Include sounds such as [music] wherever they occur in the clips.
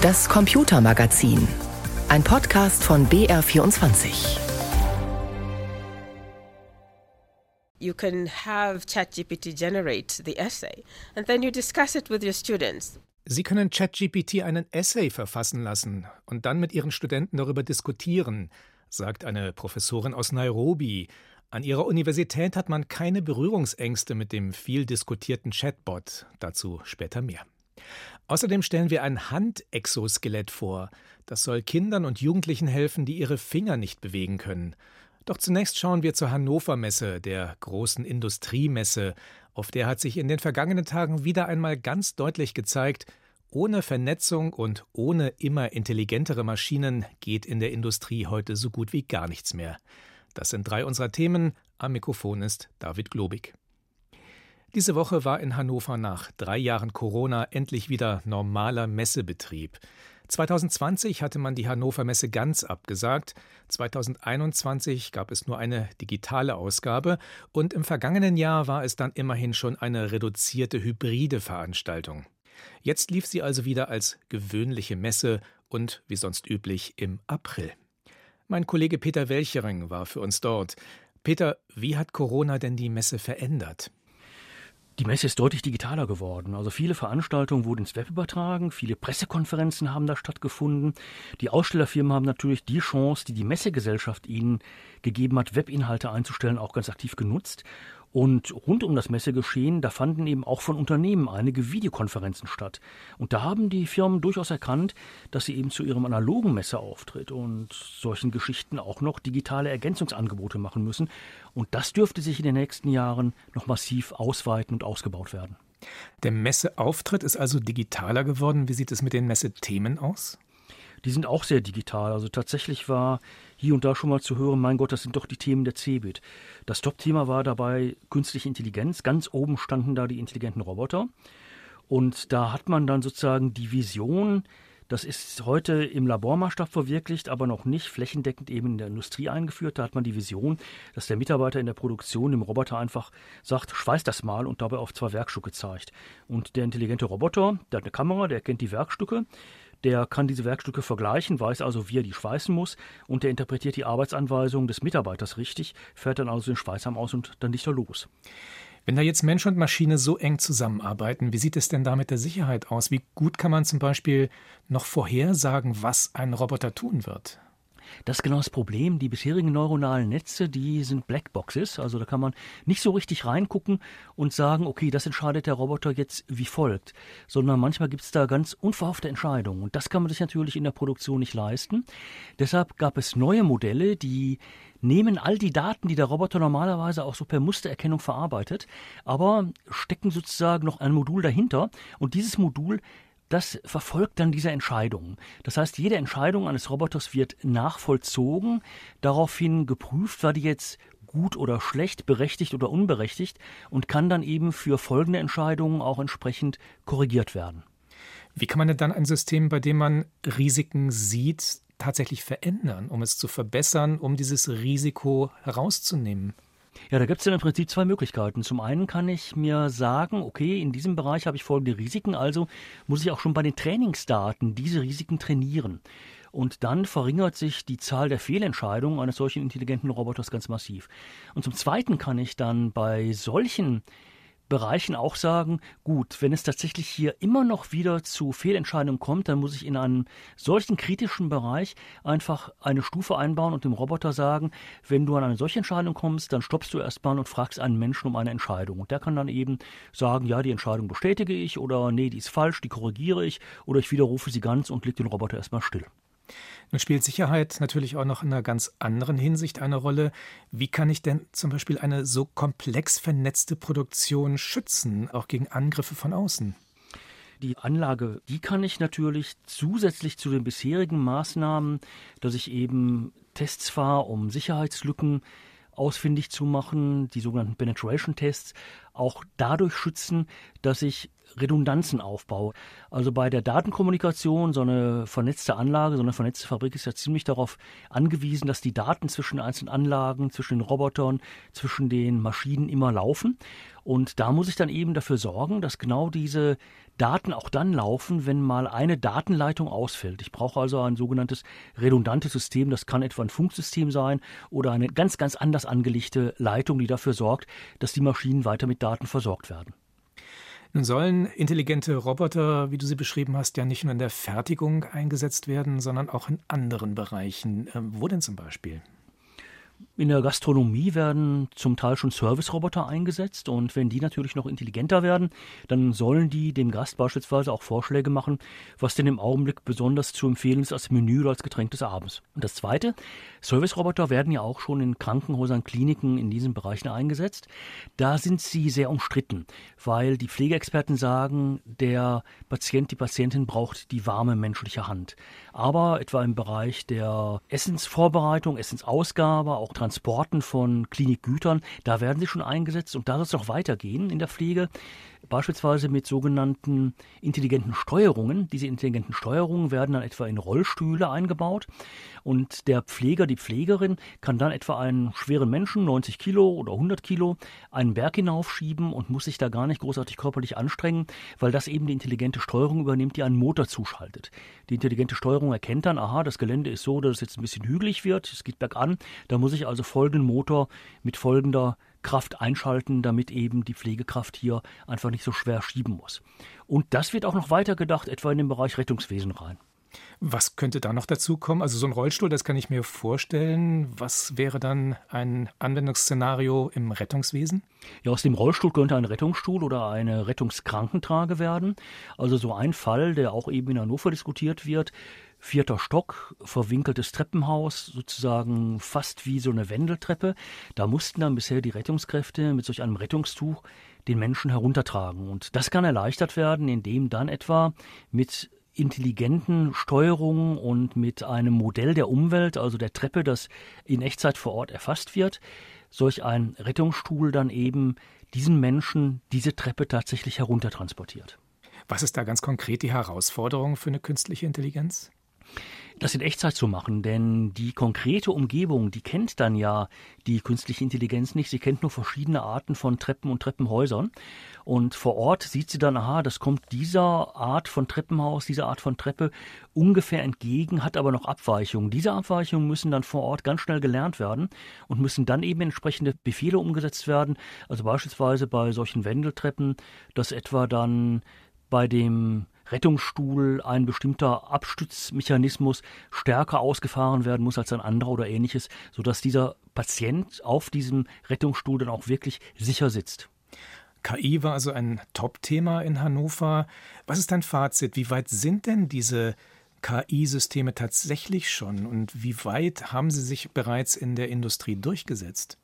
Das Computermagazin. Ein Podcast von BR24. You can have ChatGPT generate the essay and then you discuss it with your students. Sie können ChatGPT einen Essay verfassen lassen und dann mit Ihren Studenten darüber diskutieren, sagt eine Professorin aus Nairobi. An ihrer Universität hat man keine Berührungsängste mit dem viel diskutierten Chatbot. Dazu später mehr. Außerdem stellen wir ein Handexoskelett vor. Das soll Kindern und Jugendlichen helfen, die ihre Finger nicht bewegen können. Doch zunächst schauen wir zur Hannover Messe, der großen Industriemesse. Auf der hat sich in den vergangenen Tagen wieder einmal ganz deutlich gezeigt, ohne Vernetzung und ohne immer intelligentere Maschinen geht in der Industrie heute so gut wie gar nichts mehr. Das sind drei unserer Themen. Am Mikrofon ist David Globig. Diese Woche war in Hannover nach drei Jahren Corona endlich wieder normaler Messebetrieb. 2020 hatte man die Hannover Messe ganz abgesagt, 2021 gab es nur eine digitale Ausgabe und im vergangenen Jahr war es dann immerhin schon eine reduzierte hybride Veranstaltung. Jetzt lief sie also wieder als gewöhnliche Messe und wie sonst üblich im April. Mein Kollege Peter Welchering war für uns dort. Peter, wie hat Corona denn die Messe verändert? Die Messe ist deutlich digitaler geworden. Also viele Veranstaltungen wurden ins Web übertragen, viele Pressekonferenzen haben da stattgefunden. Die Ausstellerfirmen haben natürlich die Chance, die die Messegesellschaft ihnen gegeben hat, Webinhalte einzustellen, auch ganz aktiv genutzt. Und rund um das Messegeschehen, da fanden eben auch von Unternehmen einige Videokonferenzen statt. Und da haben die Firmen durchaus erkannt, dass sie eben zu ihrem analogen Messeauftritt und solchen Geschichten auch noch digitale Ergänzungsangebote machen müssen. Und das dürfte sich in den nächsten Jahren noch massiv ausweiten und ausgebaut werden. Der Messeauftritt ist also digitaler geworden. Wie sieht es mit den Messethemen aus? Die sind auch sehr digital. Also tatsächlich war hier und da schon mal zu hören, mein Gott, das sind doch die Themen der CeBIT. Das Top-Thema war dabei künstliche Intelligenz. Ganz oben standen da die intelligenten Roboter. Und da hat man dann sozusagen die Vision, das ist heute im Labormaßstab verwirklicht, aber noch nicht flächendeckend eben in der Industrie eingeführt. Da hat man die Vision, dass der Mitarbeiter in der Produktion dem Roboter einfach sagt, schweiß das mal und dabei auf zwei Werkstücke zeigt. Und der intelligente Roboter, der hat eine Kamera, der erkennt die Werkstücke, der kann diese Werkstücke vergleichen, weiß also, wie er die schweißen muss und der interpretiert die Arbeitsanweisungen des Mitarbeiters richtig, fährt dann also den Schweißarm aus und dann nicht er los. Wenn da jetzt Mensch und Maschine so eng zusammenarbeiten, wie sieht es denn da mit der Sicherheit aus? Wie gut kann man zum Beispiel noch vorhersagen, was ein Roboter tun wird? Das ist genau das Problem. Die bisherigen neuronalen Netze, die sind Blackboxes. Also da kann man nicht so richtig reingucken und sagen, okay, das entscheidet der Roboter jetzt wie folgt. Sondern manchmal gibt es da ganz unverhoffte Entscheidungen. Und das kann man sich natürlich in der Produktion nicht leisten. Deshalb gab es neue Modelle, die nehmen all die Daten, die der Roboter normalerweise auch so per Mustererkennung verarbeitet, aber stecken sozusagen noch ein Modul dahinter. Und dieses Modul das verfolgt dann diese Entscheidung. Das heißt, jede Entscheidung eines Roboters wird nachvollzogen, daraufhin geprüft, war die jetzt gut oder schlecht, berechtigt oder unberechtigt und kann dann eben für folgende Entscheidungen auch entsprechend korrigiert werden. Wie kann man denn dann ein System, bei dem man Risiken sieht, tatsächlich verändern, um es zu verbessern, um dieses Risiko herauszunehmen? Ja, da gibt es ja im Prinzip zwei Möglichkeiten. Zum einen kann ich mir sagen, okay, in diesem Bereich habe ich folgende Risiken, also muss ich auch schon bei den Trainingsdaten diese Risiken trainieren. Und dann verringert sich die Zahl der Fehlentscheidungen eines solchen intelligenten Roboters ganz massiv. Und zum Zweiten kann ich dann bei solchen Bereichen auch sagen, gut, wenn es tatsächlich hier immer noch wieder zu Fehlentscheidungen kommt, dann muss ich in einem solchen kritischen Bereich einfach eine Stufe einbauen und dem Roboter sagen, wenn du an eine solche Entscheidung kommst, dann stoppst du erstmal und fragst einen Menschen um eine Entscheidung. Und der kann dann eben sagen, ja, die Entscheidung bestätige ich oder nee, die ist falsch, die korrigiere ich oder ich widerrufe sie ganz und leg den Roboter erstmal still. Nun spielt Sicherheit natürlich auch noch in einer ganz anderen Hinsicht eine Rolle. Wie kann ich denn zum Beispiel eine so komplex vernetzte Produktion schützen, auch gegen Angriffe von außen? Die Anlage, die kann ich natürlich zusätzlich zu den bisherigen Maßnahmen, dass ich eben Tests fahre, um Sicherheitslücken ausfindig zu machen, die sogenannten Penetration Tests, auch dadurch schützen, dass ich Redundanzen aufbaue. Also bei der Datenkommunikation, so eine vernetzte Anlage, so eine vernetzte Fabrik ist ja ziemlich darauf angewiesen, dass die Daten zwischen einzelnen Anlagen, zwischen den Robotern, zwischen den Maschinen immer laufen. Und da muss ich dann eben dafür sorgen, dass genau diese Daten auch dann laufen, wenn mal eine Datenleitung ausfällt. Ich brauche also ein sogenanntes redundantes System. Das kann etwa ein Funksystem sein oder eine ganz, ganz anders angelegte Leitung, die dafür sorgt, dass die Maschinen weiter mit Daten versorgt werden. Nun sollen intelligente Roboter, wie du sie beschrieben hast, ja nicht nur in der Fertigung eingesetzt werden, sondern auch in anderen Bereichen. Ähm, wo denn zum Beispiel? In der Gastronomie werden zum Teil schon Service-Roboter eingesetzt und wenn die natürlich noch intelligenter werden, dann sollen die dem Gast beispielsweise auch Vorschläge machen, was denn im Augenblick besonders zu empfehlen ist als Menü oder als Getränk des Abends. Und das Zweite, Service-Roboter werden ja auch schon in Krankenhäusern, Kliniken in diesen Bereichen eingesetzt. Da sind sie sehr umstritten, weil die Pflegeexperten sagen, der Patient, die Patientin braucht die warme menschliche Hand. Aber etwa im Bereich der Essensvorbereitung, Essensausgabe, auch Transporten von Klinikgütern, da werden sie schon eingesetzt und da soll es noch weitergehen in der Pflege beispielsweise mit sogenannten intelligenten Steuerungen. Diese intelligenten Steuerungen werden dann etwa in Rollstühle eingebaut und der Pfleger, die Pflegerin kann dann etwa einen schweren Menschen, 90 Kilo oder 100 Kilo, einen Berg hinaufschieben und muss sich da gar nicht großartig körperlich anstrengen, weil das eben die intelligente Steuerung übernimmt, die einen Motor zuschaltet. Die intelligente Steuerung erkennt dann, aha, das Gelände ist so, dass es jetzt ein bisschen hügelig wird, es geht bergan, da muss ich also folgenden Motor mit folgender Kraft einschalten, damit eben die Pflegekraft hier einfach nicht so schwer schieben muss. Und das wird auch noch weiter gedacht, etwa in den Bereich Rettungswesen rein. Was könnte da noch dazu kommen? Also so ein Rollstuhl, das kann ich mir vorstellen. Was wäre dann ein Anwendungsszenario im Rettungswesen? Ja, aus dem Rollstuhl könnte ein Rettungsstuhl oder eine Rettungskrankentrage werden. Also so ein Fall, der auch eben in Hannover diskutiert wird. Vierter Stock, verwinkeltes Treppenhaus, sozusagen fast wie so eine Wendeltreppe. Da mussten dann bisher die Rettungskräfte mit solch einem Rettungstuch den Menschen heruntertragen. Und das kann erleichtert werden, indem dann etwa mit intelligenten Steuerungen und mit einem Modell der Umwelt, also der Treppe, das in Echtzeit vor Ort erfasst wird, solch ein Rettungsstuhl dann eben diesen Menschen diese Treppe tatsächlich heruntertransportiert. Was ist da ganz konkret die Herausforderung für eine künstliche Intelligenz? Das in Echtzeit zu machen, denn die konkrete Umgebung, die kennt dann ja die künstliche Intelligenz nicht. Sie kennt nur verschiedene Arten von Treppen und Treppenhäusern. Und vor Ort sieht sie dann, aha, das kommt dieser Art von Treppenhaus, dieser Art von Treppe ungefähr entgegen, hat aber noch Abweichungen. Diese Abweichungen müssen dann vor Ort ganz schnell gelernt werden und müssen dann eben entsprechende Befehle umgesetzt werden. Also beispielsweise bei solchen Wendeltreppen, dass etwa dann bei dem Rettungsstuhl ein bestimmter Abstützmechanismus stärker ausgefahren werden muss als ein anderer oder ähnliches, sodass dieser Patient auf diesem Rettungsstuhl dann auch wirklich sicher sitzt. KI war also ein Top-Thema in Hannover. Was ist dein Fazit? Wie weit sind denn diese KI-Systeme tatsächlich schon und wie weit haben sie sich bereits in der Industrie durchgesetzt?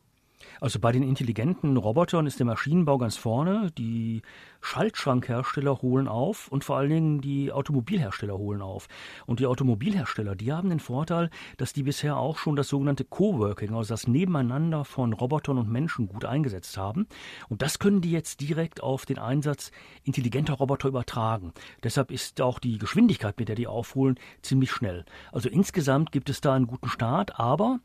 Also bei den intelligenten Robotern ist der Maschinenbau ganz vorne. Die Schaltschrankhersteller holen auf und vor allen Dingen die Automobilhersteller holen auf. Und die Automobilhersteller, die haben den Vorteil, dass die bisher auch schon das sogenannte Coworking, also das Nebeneinander von Robotern und Menschen gut eingesetzt haben. Und das können die jetzt direkt auf den Einsatz intelligenter Roboter übertragen. Deshalb ist auch die Geschwindigkeit, mit der die aufholen, ziemlich schnell. Also insgesamt gibt es da einen guten Start, aber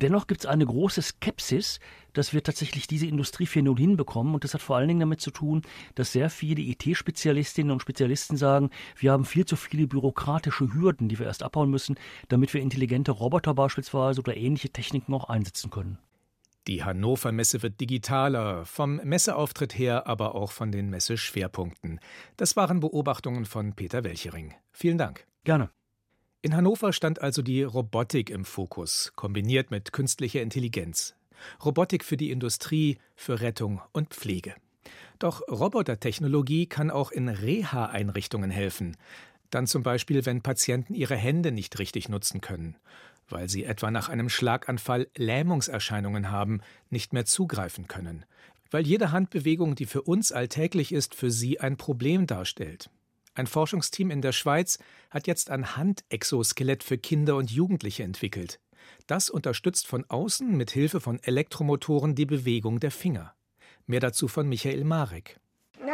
Dennoch gibt es eine große Skepsis, dass wir tatsächlich diese Industrie 4.0 hinbekommen. Und das hat vor allen Dingen damit zu tun, dass sehr viele IT-Spezialistinnen und Spezialisten sagen, wir haben viel zu viele bürokratische Hürden, die wir erst abbauen müssen, damit wir intelligente Roboter beispielsweise oder ähnliche Techniken auch einsetzen können. Die Hannover Messe wird digitaler, vom Messeauftritt her, aber auch von den Messeschwerpunkten. Das waren Beobachtungen von Peter Welchering. Vielen Dank. Gerne. In Hannover stand also die Robotik im Fokus, kombiniert mit künstlicher Intelligenz. Robotik für die Industrie, für Rettung und Pflege. Doch Robotertechnologie kann auch in Reha-Einrichtungen helfen. Dann zum Beispiel, wenn Patienten ihre Hände nicht richtig nutzen können, weil sie etwa nach einem Schlaganfall Lähmungserscheinungen haben, nicht mehr zugreifen können, weil jede Handbewegung, die für uns alltäglich ist, für sie ein Problem darstellt. Ein Forschungsteam in der Schweiz hat jetzt ein Handexoskelett für Kinder und Jugendliche entwickelt. Das unterstützt von außen mit Hilfe von Elektromotoren die Bewegung der Finger. Mehr dazu von Michael Marek.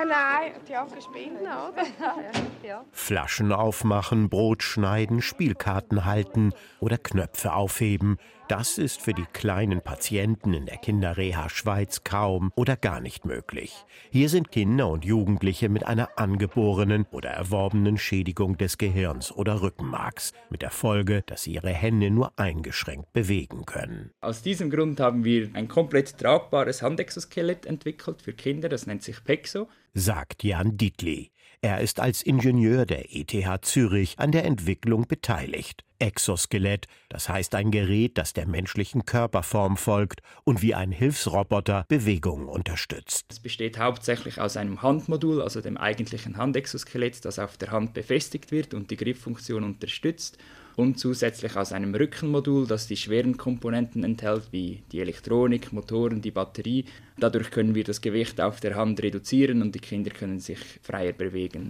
Nein, die haben Spinnen, oder? [laughs] ja. Flaschen aufmachen, Brot schneiden, Spielkarten halten oder Knöpfe aufheben. Das ist für die kleinen Patienten in der Kinderreha Schweiz kaum oder gar nicht möglich. Hier sind Kinder und Jugendliche mit einer angeborenen oder erworbenen Schädigung des Gehirns oder Rückenmarks, mit der Folge, dass sie ihre Hände nur eingeschränkt bewegen können. Aus diesem Grund haben wir ein komplett tragbares Handexoskelett entwickelt für Kinder, das nennt sich PEXO, sagt Jan Dietli. Er ist als Ingenieur der ETH Zürich an der Entwicklung beteiligt. Exoskelett, das heißt ein Gerät, das der menschlichen Körperform folgt und wie ein Hilfsroboter Bewegungen unterstützt. Es besteht hauptsächlich aus einem Handmodul, also dem eigentlichen Handexoskelett, das auf der Hand befestigt wird und die Grifffunktion unterstützt und zusätzlich aus einem Rückenmodul, das die schweren Komponenten enthält, wie die Elektronik, Motoren, die Batterie. Dadurch können wir das Gewicht auf der Hand reduzieren und die Kinder können sich freier bewegen.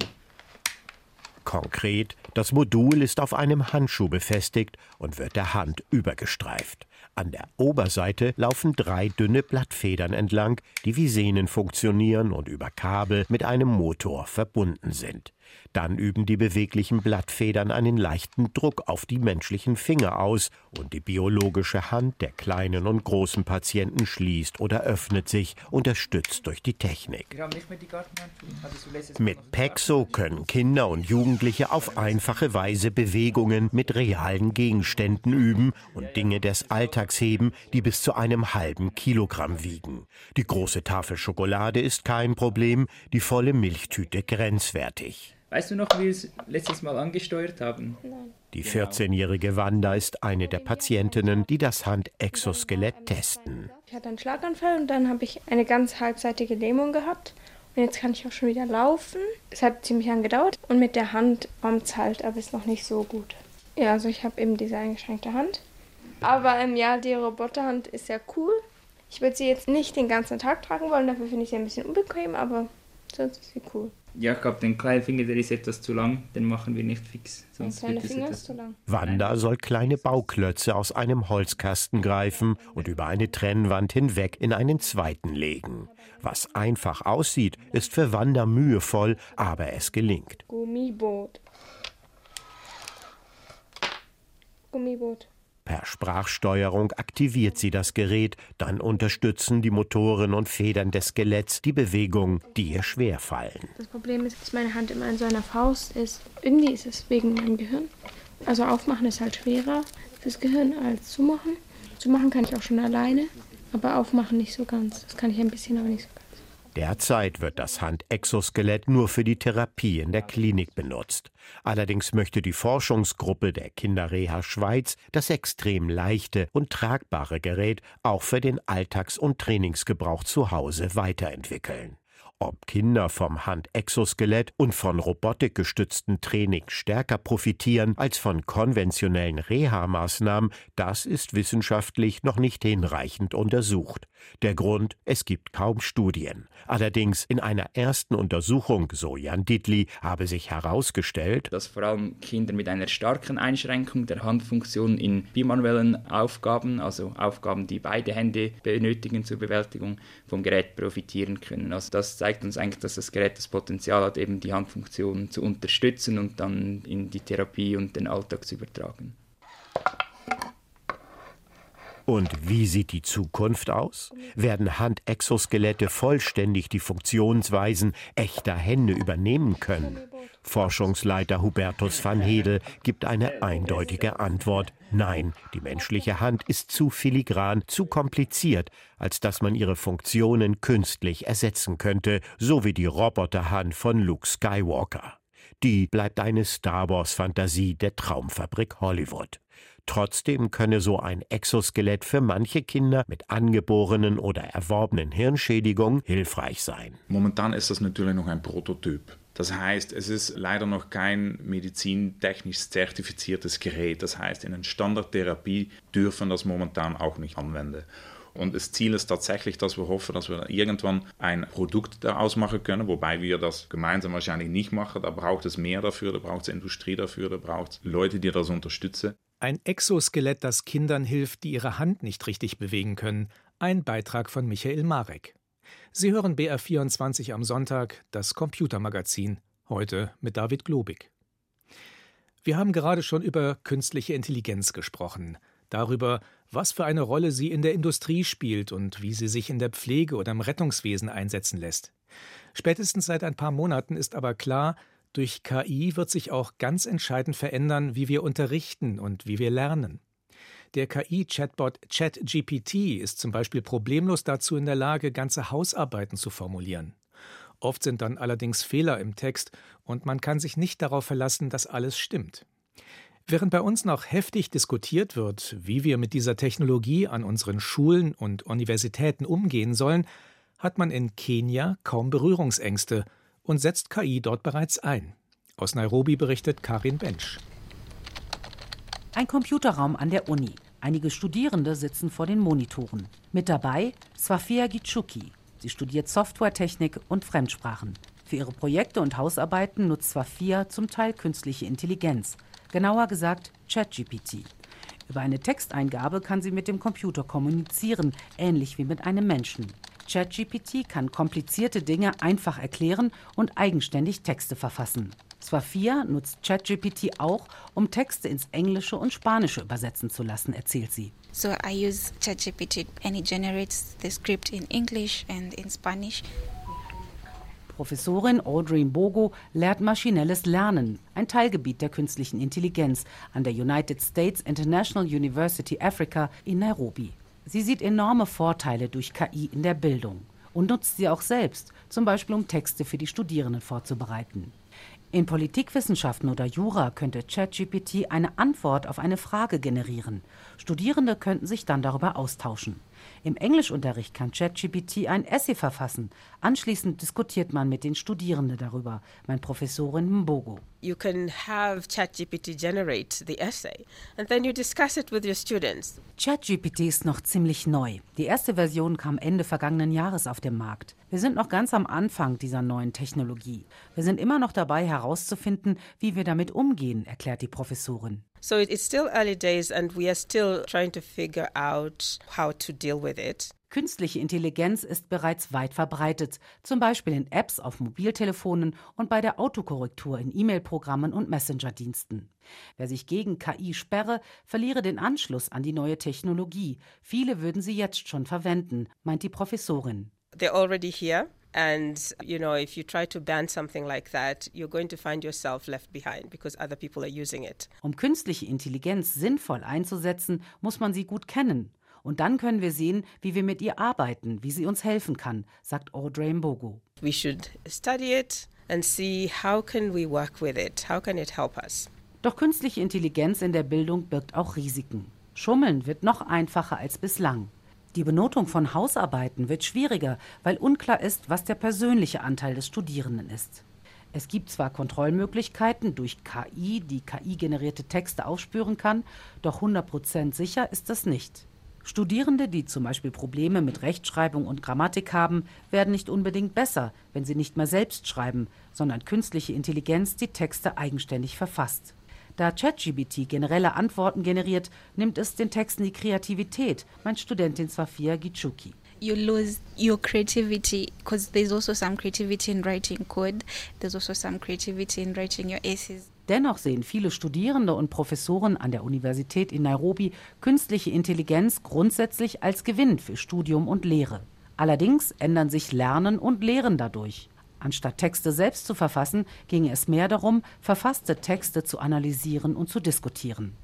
Konkret, das Modul ist auf einem Handschuh befestigt und wird der Hand übergestreift. An der Oberseite laufen drei dünne Blattfedern entlang, die wie Sehnen funktionieren und über Kabel mit einem Motor verbunden sind. Dann üben die beweglichen Blattfedern einen leichten Druck auf die menschlichen Finger aus und die biologische Hand der kleinen und großen Patienten schließt oder öffnet sich, unterstützt durch die Technik. Mit Pexo können Kinder und Jugendliche auf einfache Weise Bewegungen mit realen Gegenständen üben und Dinge des Alltags heben, die bis zu einem halben Kilogramm wiegen. Die große Tafel Schokolade ist kein Problem, die volle Milchtüte grenzwertig. Weißt du noch, wie wir es letztes Mal angesteuert haben? Nein. Die 14-jährige Wanda ist eine der Patientinnen, die das Handexoskelett testen. Ich hatte einen Schlaganfall und dann habe ich eine ganz halbseitige Lähmung gehabt. Und jetzt kann ich auch schon wieder laufen. Es hat ziemlich lang gedauert und mit der Hand kommt es halt, aber ist noch nicht so gut. Ja, also ich habe eben diese eingeschränkte Hand. Aber ähm, ja, die Roboterhand ist ja cool. Ich würde sie jetzt nicht den ganzen Tag tragen wollen, dafür finde ich sie ein bisschen unbequem, aber sonst ist sie cool. Ja, ich glaube, den kleinen Finger, der ist etwas zu lang, den machen wir nicht fix. Sonst der kleine Finger ist zu lang. Wanda soll kleine Bauklötze aus einem Holzkasten greifen und über eine Trennwand hinweg in einen zweiten legen. Was einfach aussieht, ist für Wanda mühevoll, aber es gelingt. Gummiboot. Gummiboot. Per Sprachsteuerung aktiviert sie das Gerät, dann unterstützen die Motoren und Federn des Skeletts die Bewegung, die ihr schwerfallen. Das Problem ist, dass meine Hand immer in so einer Faust ist. Irgendwie ist es wegen meinem Gehirn. Also aufmachen ist halt schwerer fürs Gehirn als zumachen. Zumachen kann ich auch schon alleine, aber aufmachen nicht so ganz. Das kann ich ein bisschen, aber nicht so ganz. Derzeit wird das Handexoskelett nur für die Therapie in der Klinik benutzt. Allerdings möchte die Forschungsgruppe der Kinderreha Schweiz das extrem leichte und tragbare Gerät auch für den Alltags- und Trainingsgebrauch zu Hause weiterentwickeln. Ob Kinder vom Handexoskelett und von robotikgestützten Training stärker profitieren als von konventionellen Reha-Maßnahmen, das ist wissenschaftlich noch nicht hinreichend untersucht. Der Grund, es gibt kaum Studien. Allerdings in einer ersten Untersuchung, so Jan Dietli, habe sich herausgestellt, dass vor allem Kinder mit einer starken Einschränkung der Handfunktion in bimanuellen Aufgaben, also Aufgaben, die beide Hände benötigen zur Bewältigung, vom Gerät profitieren können. Also das zeigt uns eigentlich, dass das Gerät das Potenzial hat, eben die Handfunktion zu unterstützen und dann in die Therapie und den Alltag zu übertragen. Und wie sieht die Zukunft aus? Werden Handexoskelette vollständig die Funktionsweisen echter Hände übernehmen können? Forschungsleiter Hubertus van Hedel gibt eine eindeutige Antwort. Nein, die menschliche Hand ist zu filigran, zu kompliziert, als dass man ihre Funktionen künstlich ersetzen könnte, so wie die Roboterhand von Luke Skywalker. Die bleibt eine Star Wars-Fantasie der Traumfabrik Hollywood. Trotzdem könne so ein Exoskelett für manche Kinder mit angeborenen oder erworbenen Hirnschädigungen hilfreich sein. Momentan ist das natürlich noch ein Prototyp. Das heißt, es ist leider noch kein medizintechnisch zertifiziertes Gerät. Das heißt, in einer Standardtherapie dürfen das momentan auch nicht anwenden. Und das Ziel ist tatsächlich, dass wir hoffen, dass wir irgendwann ein Produkt daraus machen können, wobei wir das gemeinsam wahrscheinlich nicht machen. Da braucht es mehr dafür, da braucht es Industrie dafür, da braucht es Leute, die das unterstützen. Ein Exoskelett, das Kindern hilft, die ihre Hand nicht richtig bewegen können. Ein Beitrag von Michael Marek. Sie hören BR24 am Sonntag, das Computermagazin, heute mit David Globig. Wir haben gerade schon über künstliche Intelligenz gesprochen, darüber, was für eine Rolle sie in der Industrie spielt und wie sie sich in der Pflege oder im Rettungswesen einsetzen lässt. Spätestens seit ein paar Monaten ist aber klar, durch KI wird sich auch ganz entscheidend verändern, wie wir unterrichten und wie wir lernen. Der KI-Chatbot ChatGPT ist zum Beispiel problemlos dazu in der Lage, ganze Hausarbeiten zu formulieren. Oft sind dann allerdings Fehler im Text und man kann sich nicht darauf verlassen, dass alles stimmt. Während bei uns noch heftig diskutiert wird, wie wir mit dieser Technologie an unseren Schulen und Universitäten umgehen sollen, hat man in Kenia kaum Berührungsängste und setzt KI dort bereits ein. Aus Nairobi berichtet Karin Bench. Ein Computerraum an der Uni. Einige Studierende sitzen vor den Monitoren. Mit dabei Swafia Gichuki. Sie studiert Softwaretechnik und Fremdsprachen. Für ihre Projekte und Hausarbeiten nutzt Swafia zum Teil künstliche Intelligenz, genauer gesagt ChatGPT. Über eine Texteingabe kann sie mit dem Computer kommunizieren, ähnlich wie mit einem Menschen. ChatGPT kann komplizierte Dinge einfach erklären und eigenständig Texte verfassen. Swafia nutzt ChatGPT auch, um Texte ins Englische und Spanische übersetzen zu lassen, erzählt sie. So I use ChatGPT and it generates the script in English and in Spanish. Professorin Audrey Mbogo lehrt maschinelles Lernen, ein Teilgebiet der künstlichen Intelligenz, an der United States International University Africa in Nairobi. Sie sieht enorme Vorteile durch KI in der Bildung und nutzt sie auch selbst, zum Beispiel um Texte für die Studierenden vorzubereiten. In Politikwissenschaften oder Jura könnte ChatGPT eine Antwort auf eine Frage generieren. Studierende könnten sich dann darüber austauschen. Im Englischunterricht kann ChatGPT ein Essay verfassen. Anschließend diskutiert man mit den Studierenden darüber, mein Professorin Mbogo. You can have ChatGPT generate the essay and then you discuss it with your students. ChatGPT ist noch ziemlich neu. Die erste Version kam Ende vergangenen Jahres auf den Markt. Wir sind noch ganz am Anfang dieser neuen Technologie. Wir sind immer noch dabei herauszufinden, wie wir damit umgehen, erklärt die Professorin. So it's still early days and we are still trying to figure out how to deal with it. Künstliche Intelligenz ist bereits weit verbreitet, zum Beispiel in Apps auf Mobiltelefonen und bei der Autokorrektur in E-Mail-Programmen und Messenger-Diensten. Wer sich gegen KI sperre, verliere den Anschluss an die neue Technologie. Viele würden sie jetzt schon verwenden, meint die Professorin. They're already here. And, you know, if you try to ban something like that, you're going to find yourself left behind because other people are using it. Um künstliche Intelligenz sinnvoll einzusetzen, muss man sie gut kennen. Und dann können wir sehen, wie wir mit ihr arbeiten, wie sie uns helfen kann, sagt Audrey Mbogo. We should study it and see how can we work with it? How can it help us? Doch künstliche Intelligenz in der Bildung birgt auch Risiken. Schummeln wird noch einfacher als bislang. Die Benotung von Hausarbeiten wird schwieriger, weil unklar ist, was der persönliche Anteil des Studierenden ist. Es gibt zwar Kontrollmöglichkeiten durch KI, die KI-generierte Texte aufspüren kann, doch 100% sicher ist das nicht. Studierende, die zum Beispiel Probleme mit Rechtschreibung und Grammatik haben, werden nicht unbedingt besser, wenn sie nicht mehr selbst schreiben, sondern künstliche Intelligenz die Texte eigenständig verfasst. Da ChatGPT generelle Antworten generiert, nimmt es den Texten die Kreativität, meint Studentin Safia Gichuki. You lose your creativity because there's also some creativity in writing code. There's also some creativity in writing your essays. Dennoch sehen viele Studierende und Professoren an der Universität in Nairobi künstliche Intelligenz grundsätzlich als Gewinn für Studium und Lehre. Allerdings ändern sich Lernen und Lehren dadurch. Anstatt Texte selbst zu verfassen, ginge es mehr darum, verfasste Texte zu analysieren und zu diskutieren.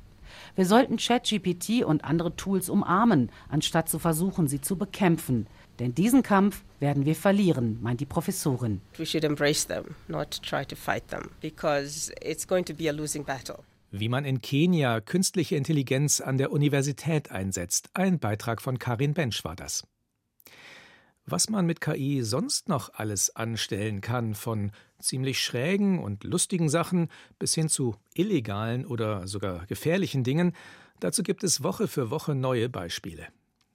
Wir sollten ChatGPT und andere Tools umarmen, anstatt zu versuchen, sie zu bekämpfen. Denn diesen Kampf werden wir verlieren, meint die Professorin. We should embrace them, not try to fight them, because it's going to be a losing battle. Wie man in Kenia künstliche Intelligenz an der Universität einsetzt. Ein Beitrag von Karin Bench war das was man mit KI sonst noch alles anstellen kann, von ziemlich schrägen und lustigen Sachen bis hin zu illegalen oder sogar gefährlichen Dingen, dazu gibt es Woche für Woche neue Beispiele.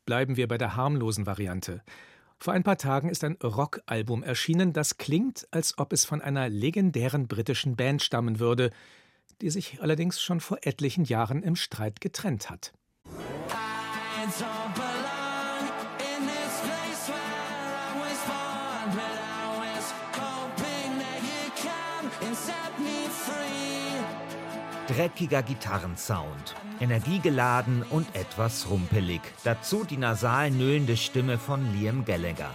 Bleiben wir bei der harmlosen Variante. Vor ein paar Tagen ist ein Rockalbum erschienen, das klingt, als ob es von einer legendären britischen Band stammen würde, die sich allerdings schon vor etlichen Jahren im Streit getrennt hat. Dreckiger Gitarrensound, energiegeladen und etwas rumpelig. Dazu die nasal nöhlende Stimme von Liam Gallagher.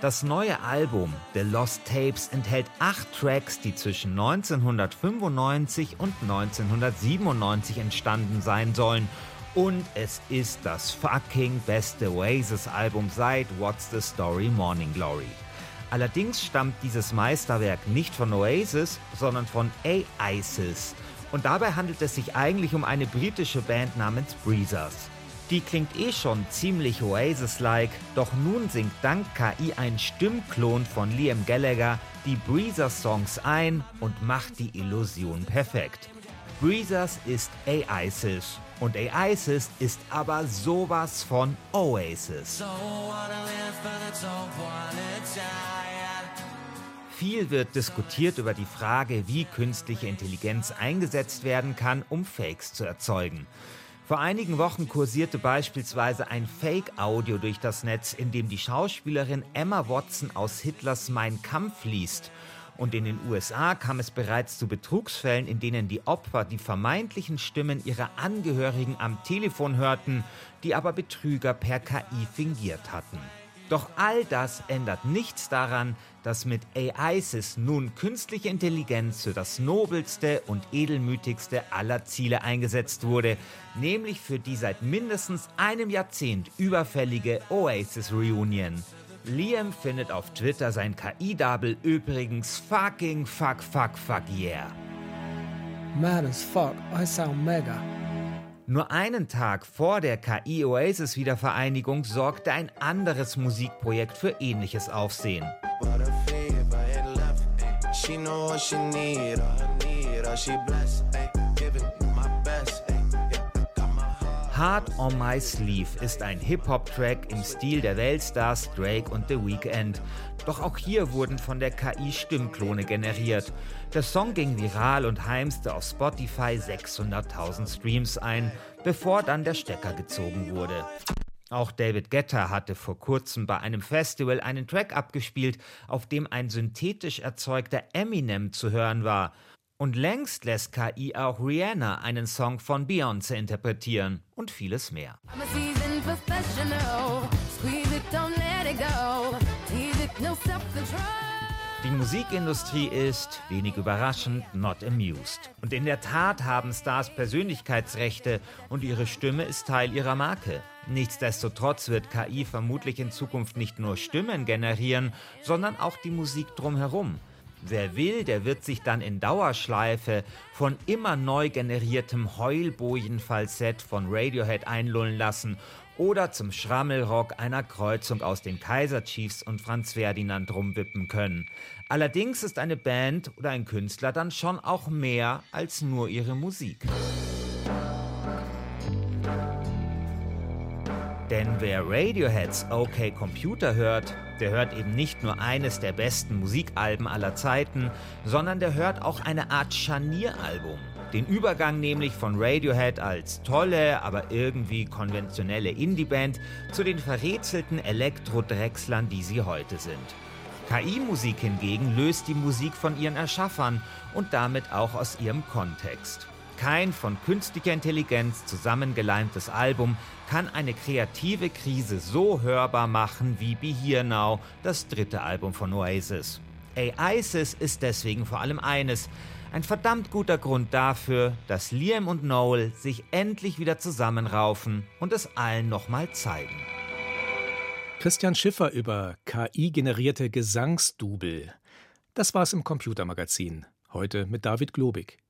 Das neue Album The Lost Tapes enthält acht Tracks, die zwischen 1995 und 1997 entstanden sein sollen. Und es ist das fucking beste Oasis-Album seit What's the Story Morning Glory. Allerdings stammt dieses Meisterwerk nicht von Oasis, sondern von A-Isis. Und dabei handelt es sich eigentlich um eine britische Band namens Breezers. Die klingt eh schon ziemlich Oasis-like, doch nun singt dank KI ein Stimmklon von Liam Gallagher die Breezers-Songs ein und macht die Illusion perfekt. Breezers ist A-Isis und A-Isis ist aber sowas von Oasis. Viel wird diskutiert über die Frage, wie künstliche Intelligenz eingesetzt werden kann, um Fakes zu erzeugen. Vor einigen Wochen kursierte beispielsweise ein Fake-Audio durch das Netz, in dem die Schauspielerin Emma Watson aus Hitlers Mein Kampf liest und in den USA kam es bereits zu Betrugsfällen, in denen die Opfer die vermeintlichen Stimmen ihrer Angehörigen am Telefon hörten, die aber Betrüger per KI fingiert hatten. Doch all das ändert nichts daran, dass mit AISIS nun künstliche Intelligenz für das nobelste und edelmütigste aller Ziele eingesetzt wurde, nämlich für die seit mindestens einem Jahrzehnt überfällige Oasis Reunion. Liam findet auf Twitter sein KI-Double übrigens fucking fuck fuck fuck yeah. Mad as fuck, I sound mega. Nur einen Tag vor der KI-Oasis-Wiedervereinigung sorgte ein anderes Musikprojekt für ähnliches Aufsehen. She know what she need, all her need, all she blessed, ay, giving Hard on My Sleeve ist ein Hip-Hop-Track im Stil der Weltstars Drake und The Weeknd. Doch auch hier wurden von der KI Stimmklone generiert. Der Song ging viral und heimste auf Spotify 600.000 Streams ein, bevor dann der Stecker gezogen wurde. Auch David Guetta hatte vor kurzem bei einem Festival einen Track abgespielt, auf dem ein synthetisch erzeugter Eminem zu hören war. Und längst lässt KI auch Rihanna einen Song von Beyoncé interpretieren und vieles mehr. Die Musikindustrie ist, wenig überraschend, not amused. Und in der Tat haben Stars Persönlichkeitsrechte und ihre Stimme ist Teil ihrer Marke. Nichtsdestotrotz wird KI vermutlich in Zukunft nicht nur Stimmen generieren, sondern auch die Musik drumherum. Wer will, der wird sich dann in Dauerschleife von immer neu generiertem Heulbojenfalsett von Radiohead einlullen lassen oder zum Schrammelrock einer Kreuzung aus den Kaiser Chiefs und Franz Ferdinand rumwippen können. Allerdings ist eine Band oder ein Künstler dann schon auch mehr als nur ihre Musik. Denn wer Radioheads OK Computer hört, der hört eben nicht nur eines der besten Musikalben aller Zeiten, sondern der hört auch eine Art Scharnieralbum. Den Übergang nämlich von Radiohead als tolle, aber irgendwie konventionelle Indie-Band zu den verrätselten Elektro-Drechslern, die sie heute sind. KI-Musik hingegen löst die Musik von ihren Erschaffern und damit auch aus ihrem Kontext. Kein von künstlicher Intelligenz zusammengeleimtes Album kann eine kreative Krise so hörbar machen wie Be Here Now, das dritte Album von Oasis. A-Isis ist deswegen vor allem eines, ein verdammt guter Grund dafür, dass Liam und Noel sich endlich wieder zusammenraufen und es allen nochmal zeigen. Christian Schiffer über KI-generierte Gesangsdubel. Das war's im Computermagazin. Heute mit David Globig.